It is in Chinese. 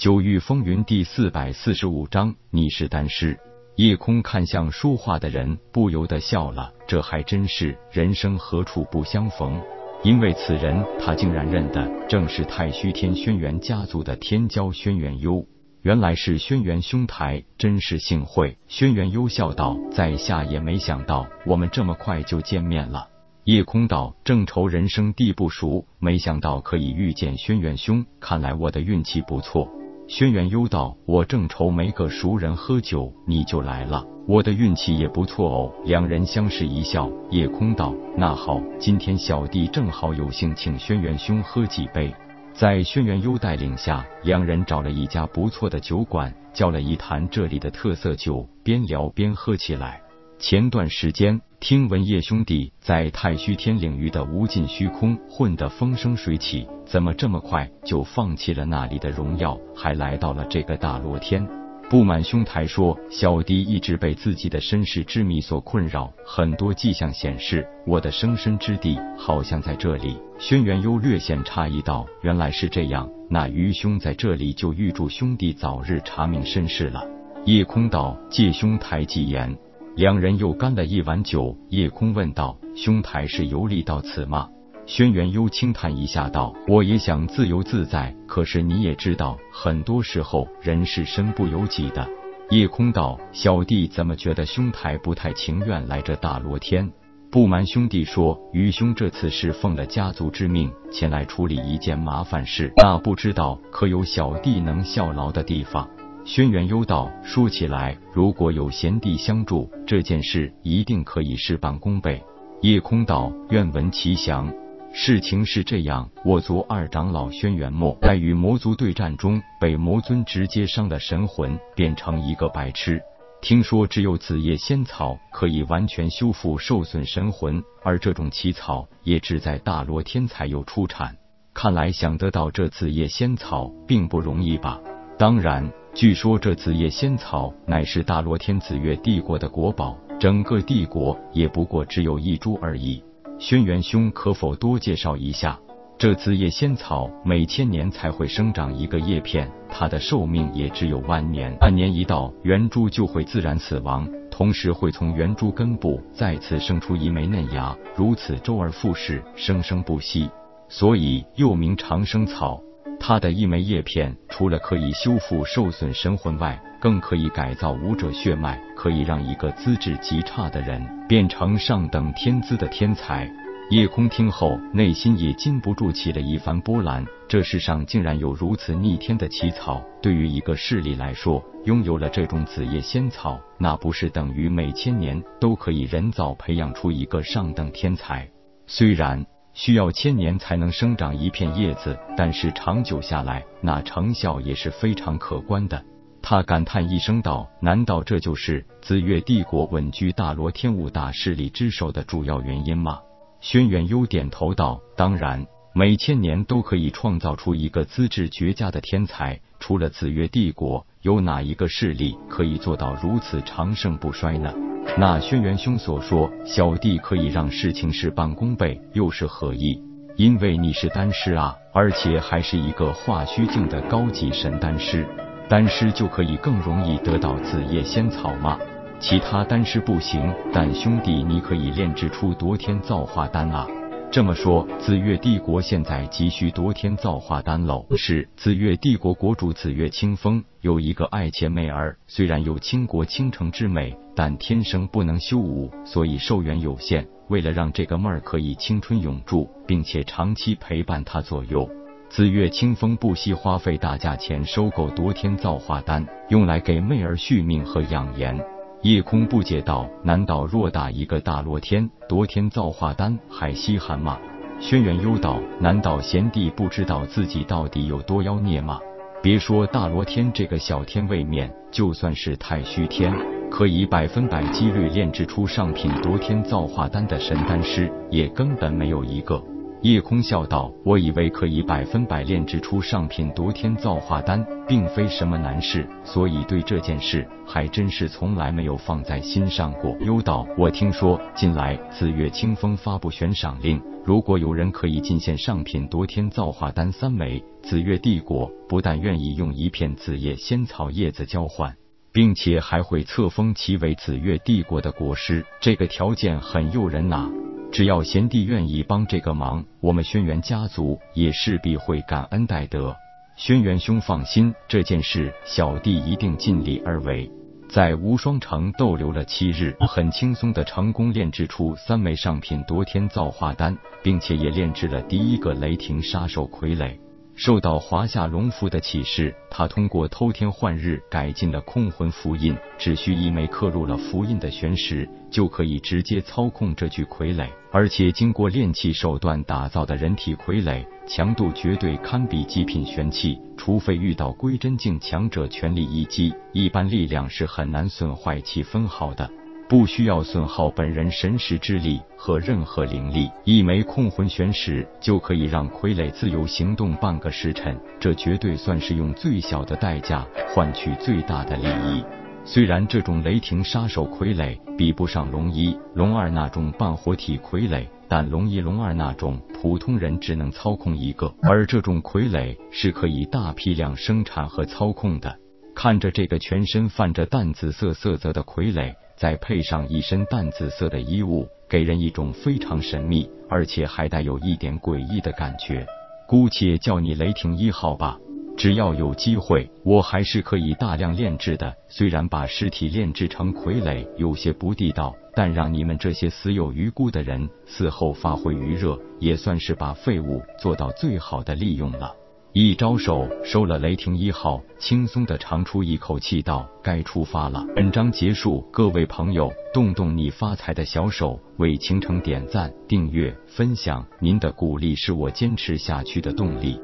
九域风云第四百四十五章你是丹师。夜空看向说话的人，不由得笑了。这还真是人生何处不相逢？因为此人，他竟然认得，正是太虚天轩辕家族的天骄轩辕幽。原来是轩辕兄台，真是幸会。轩辕幽笑道：“在下也没想到，我们这么快就见面了。”夜空道：“正愁人生地不熟，没想到可以遇见轩辕兄，看来我的运气不错。”轩辕幽道：“我正愁没个熟人喝酒，你就来了，我的运气也不错哦。”两人相视一笑。夜空道：“那好，今天小弟正好有幸请轩辕兄喝几杯。”在轩辕幽带领下，两人找了一家不错的酒馆，叫了一坛这里的特色酒，边聊边喝起来。前段时间，听闻叶兄弟在太虚天领域的无尽虚空混得风生水起，怎么这么快就放弃了那里的荣耀，还来到了这个大罗天？不满兄台说，小弟一直被自己的身世之谜所困扰，很多迹象显示我的生身之地好像在这里。轩辕幽略显诧异道：“原来是这样，那余兄在这里就预祝兄弟早日查明身世了。”夜空道：“借兄台吉言。”两人又干了一碗酒。夜空问道：“兄台是游历到此吗？”轩辕幽轻叹一下道：“我也想自由自在，可是你也知道，很多时候人是身不由己的。”夜空道：“小弟怎么觉得兄台不太情愿来这大罗天？不瞒兄弟说，愚兄这次是奉了家族之命前来处理一件麻烦事，那不知道可有小弟能效劳的地方？”轩辕幽道：“说起来，如果有贤弟相助，这件事一定可以事半功倍。”夜空道：“愿闻其详。”事情是这样，我族二长老轩辕墨在与魔族对战中被魔尊直接伤的神魂变成一个白痴。听说只有紫叶仙草可以完全修复受损神魂，而这种奇草也只在大罗天才有出产。看来想得到这紫叶仙草并不容易吧？当然，据说这紫叶仙草乃是大罗天紫月帝国的国宝，整个帝国也不过只有一株而已。轩辕兄，可否多介绍一下？这紫叶仙草每千年才会生长一个叶片，它的寿命也只有万年。万年一到，圆珠就会自然死亡，同时会从圆珠根部再次生出一枚嫩芽，如此周而复始，生生不息，所以又名长生草。它的一枚叶片，除了可以修复受损神魂外，更可以改造武者血脉，可以让一个资质极差的人变成上等天资的天才。夜空听后，内心也禁不住起了一番波澜。这世上竟然有如此逆天的奇草！对于一个势力来说，拥有了这种紫叶仙草，那不是等于每千年都可以人造培养出一个上等天才？虽然需要千年才能生长一片叶子，但是长久下来，那成效也是非常可观的。他感叹一声道：“难道这就是紫月帝国稳居大罗天五大势力之首的主要原因吗？”轩辕幽点头道：“当然，每千年都可以创造出一个资质绝佳的天才。除了紫月帝国，有哪一个势力可以做到如此长盛不衰呢？”那轩辕兄所说，小弟可以让事情事半功倍，又是何意？因为你是丹师啊，而且还是一个化虚境的高级神丹师。丹师就可以更容易得到紫叶仙草吗？其他丹师不行，但兄弟你可以炼制出夺天造化丹啊！这么说，紫月帝国现在急需夺天造化丹喽？是，紫月帝国国主紫月清风有一个爱妾妹儿，虽然有倾国倾城之美，但天生不能修武，所以寿元有限。为了让这个妹儿可以青春永驻，并且长期陪伴他左右。紫月清风不惜花费大价钱收购夺天造化丹，用来给妹儿续命和养颜。夜空不解道：“难道偌大一个大罗天，夺天造化丹还稀罕吗？”轩辕幽道：“难道贤弟不知道自己到底有多妖孽吗？别说大罗天这个小天位面，就算是太虚天，可以百分百几率炼制出上品夺天造化丹的神丹师，也根本没有一个。”叶空笑道：“我以为可以百分百炼制出上品夺天造化丹，并非什么难事，所以对这件事还真是从来没有放在心上过。”幽道：“我听说近来紫月清风发布悬赏令，如果有人可以进献上品夺天造化丹三枚，紫月帝国不但愿意用一片紫叶仙草叶子交换，并且还会册封其为紫月帝国的国师。这个条件很诱人呐！”只要贤弟愿意帮这个忙，我们轩辕家族也势必会感恩戴德。轩辕兄放心，这件事小弟一定尽力而为。在无双城逗留了七日，很轻松的成功炼制出三枚上品夺天造化丹，并且也炼制了第一个雷霆杀手傀儡。受到华夏龙符的启示，他通过偷天换日改进了空魂符印，只需一枚刻入了符印的玄石，就可以直接操控这具傀儡。而且经过炼器手段打造的人体傀儡，强度绝对堪比极品玄器，除非遇到归真境强者全力一击，一般力量是很难损坏其分毫的。不需要损耗本人神识之力和任何灵力，一枚控魂玄石就可以让傀儡自由行动半个时辰，这绝对算是用最小的代价换取最大的利益。虽然这种雷霆杀手傀儡比不上龙一、龙二那种半活体傀儡，但龙一、龙二那种普通人只能操控一个，而这种傀儡是可以大批量生产和操控的。看着这个全身泛着淡紫色色泽的傀儡。再配上一身淡紫色的衣物，给人一种非常神秘，而且还带有一点诡异的感觉。姑且叫你雷霆一号吧。只要有机会，我还是可以大量炼制的。虽然把尸体炼制成傀儡有些不地道，但让你们这些死有余辜的人死后发挥余热，也算是把废物做到最好的利用了。一招手收了雷霆一号，轻松的长出一口气，道：“该出发了。”本章结束，各位朋友，动动你发财的小手，为倾城点赞、订阅、分享，您的鼓励是我坚持下去的动力。